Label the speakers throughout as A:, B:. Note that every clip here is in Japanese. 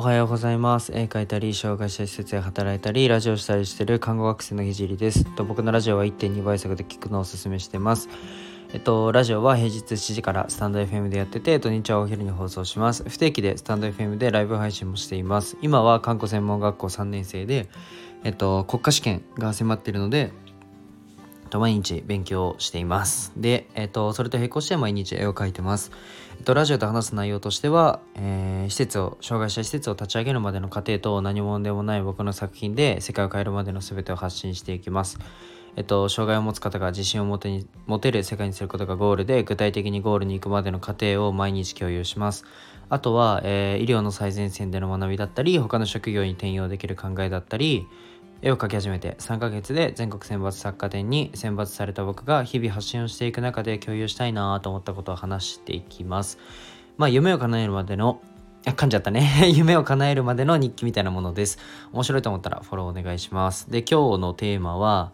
A: おはようございます絵描いたり障害者施設で働いたりラジオしたりしている看護学生のひじりですと僕のラジオは1.2倍速で聞くのをおすすめしてますえっと、ラジオは平日7時からスタンド FM でやってて、土日はお昼に放送します。不定期でスタンド FM でライブ配信もしています。今は看護専門学校3年生で、えっと、国家試験が迫っているので、毎日勉強しています。で、えっと、それと並行して毎日絵を描いてます。えっと、ラジオで話す内容としては、えー、施設を、障害者施設を立ち上げるまでの過程と何者でもない僕の作品で世界を変えるまでの全てを発信していきます。えっと、障害を持つ方が自信を持てに持てる世界にすることがゴールで具体的にゴールに行くまでの過程を毎日共有しますあとは、えー、医療の最前線での学びだったり他の職業に転用できる考えだったり絵を描き始めて3ヶ月で全国選抜作家展に選抜された僕が日々発信をしていく中で共有したいなと思ったことを話していきます。まあ夢を叶えるまでのあ 噛んじゃったね。夢を叶えるまでの日記みたいなものです。面白いと思ったらフォローお願いします。で今日のテーマは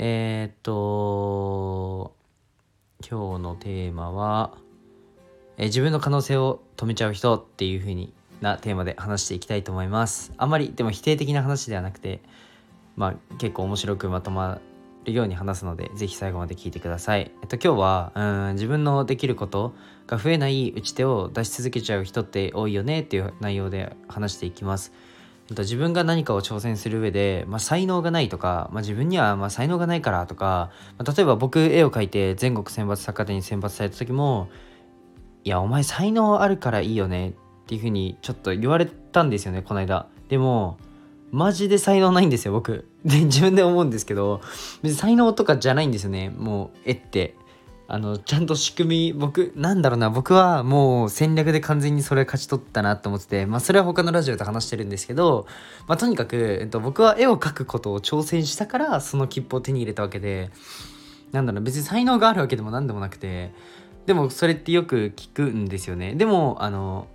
A: えー、っと、今日のテーマは、え自分の可能性を止めちゃう人っていう風になテーマで話していきたいと思います。あんまりでも否定的な話ではなくて、まあ結構面白くまとまるように話すので、ぜひ最後まで聞いてください。えっと今日は、うん、自分のできることが増えない打ち手を出し続けちゃう人って多いよねっていう内容で話していきます。えっと自分が何かを挑戦する上で、まあ、才能がないとか、まあ、自分にはま才能がないからとか、まあ、例えば僕絵を描いて全国選抜作家展に選抜された時もいやお前才能あるからいいよねっていうふうにちょっと言われたんですよねこの間でもマジで才能ないんですよ僕。で自分で思うんですけど別に才能とかじゃないんですよねもう絵って。あのちゃんと仕組み僕なんだろうな僕はもう戦略で完全にそれ勝ち取ったなと思っててまあそれは他のラジオで話してるんですけど、まあ、とにかく、えっと、僕は絵を描くことを挑戦したからその切符を手に入れたわけでなんだろう別に才能があるわけでも何でもなくてでもそれってよく聞くんですよね。でもあの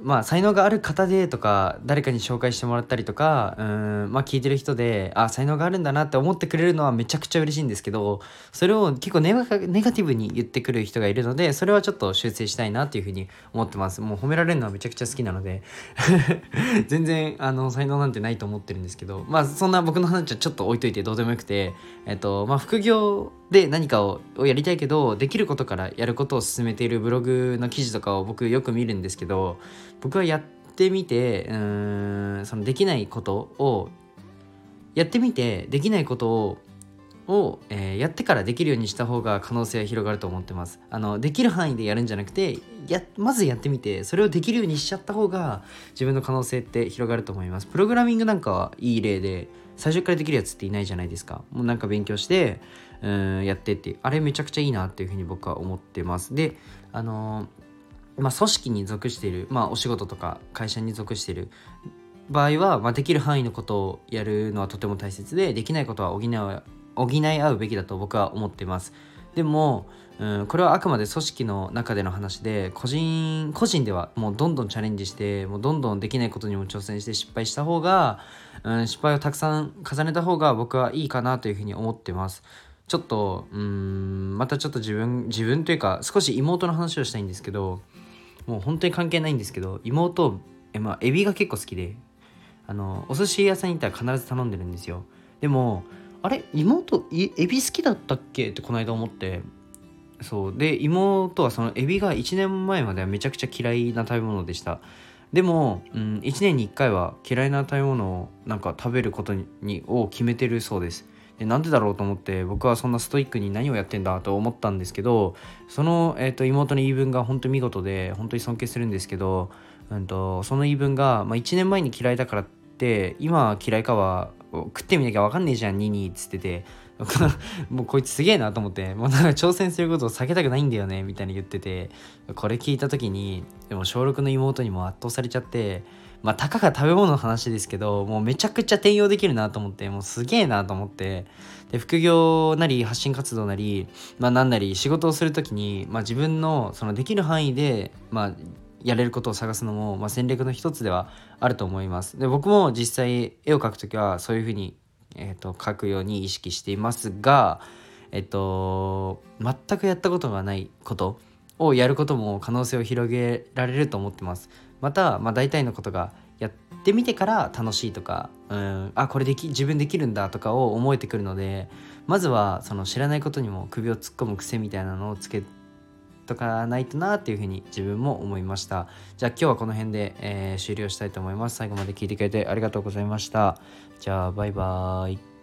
A: まあ才能がある方でとか誰かに紹介してもらったりとかうんまあ聞いてる人であ才能があるんだなって思ってくれるのはめちゃくちゃ嬉しいんですけどそれを結構ネガティブに言ってくる人がいるのでそれはちょっと修正したいなっていうふうに思ってます。もう褒められるのはめちゃくちゃ好きなので。全然あの才能なんてないと思ってるんですけどまあそんな僕の話はちょっと置いといてどうでもよくてえっとまあ副業で何かをやりたいけどできることからやることを進めているブログの記事とかを僕よく見るんですけど僕はやってみてうーんそのできないことをやってみてできないことをを、えー、やってからできるようにした方が可能性は広がると思ってます。あのできる範囲でやるんじゃなくてやまずやってみてそれをできるようにしちゃった方が自分の可能性って広がると思います。プログラミングなんかはいい例で最初からできるやつっていないじゃないですか。もうなんか勉強してうんやってってあれめちゃくちゃいいなっていうふうに僕は思ってます。であのー、まあ、組織に属している、まあ、お仕事とか会社に属している場合は、まあ、できる範囲のことをやるのはとても大切でできないことは補う補い合うべきだと僕は思ってます。でも、うん、これはあくまで組織の中での話で個人個人ではもうどんどんチャレンジしてもうどんどんできないことにも挑戦して失敗した方が、うん、失敗をたくさん重ねた方が僕はいいかなというふうに思ってます。ちょっとうんまたちょっと自分自分というか少し妹の話をしたいんですけどもう本当に関係ないんですけど妹え、まあ、エビが結構好きであのお寿司屋さんに行ったら必ず頼んでるんですよ。でもあれ妹エビ好きだったっけ？ってこの間思って。そう。で妹はそのエビが1年前まではめちゃくちゃ嫌いな食べ物でした。でも、うん、1年に1回は嫌いな食べ物をなんか食べることにを決めてるそうです。でなんでだろうと思って僕はそんなストイックに何をやってんだと思ったんですけどその、えーと、妹の言い分が本当に見事で本当に尊敬するんですけど、うんと、その言い分が、まあ、1年前に嫌いだからって今嫌いかは食ってみなきゃ分かんねえじゃんニニっつってて。もうこいつすげえなと思って。もうなんか挑戦することを避けたくないんだよねみたいに言ってて。これ聞いた時にでも小6の妹にも圧倒されちゃって。まあ、たかが食べ物の話ですけど、もうめちゃくちゃ転用できるなと思って、もうすげえなと思って、で、副業なり発信活動なり、まあなんなり仕事をする時に、まあ自分のそのできる範囲で、まあやれることを探すのも、まあ、戦略の一つではあると思います。で、僕も実際絵を描く時はそういうふうに、え、ー、と、描くように意識していますが、えっと、全くやったことがないことをやることも可能性を広げられると思ってます。また、まあ、大体のことがやってみてから楽しいとか、うん、あこれでき自分できるんだとかを思えてくるのでまずはその知らないことにも首を突っ込む癖みたいなのをつけとかないとなっていうふうに自分も思いました。じゃあ今日はこの辺で、えー、終了したいと思います。最後まで聞いてくれてありがとうございました。じゃあバイバーイ。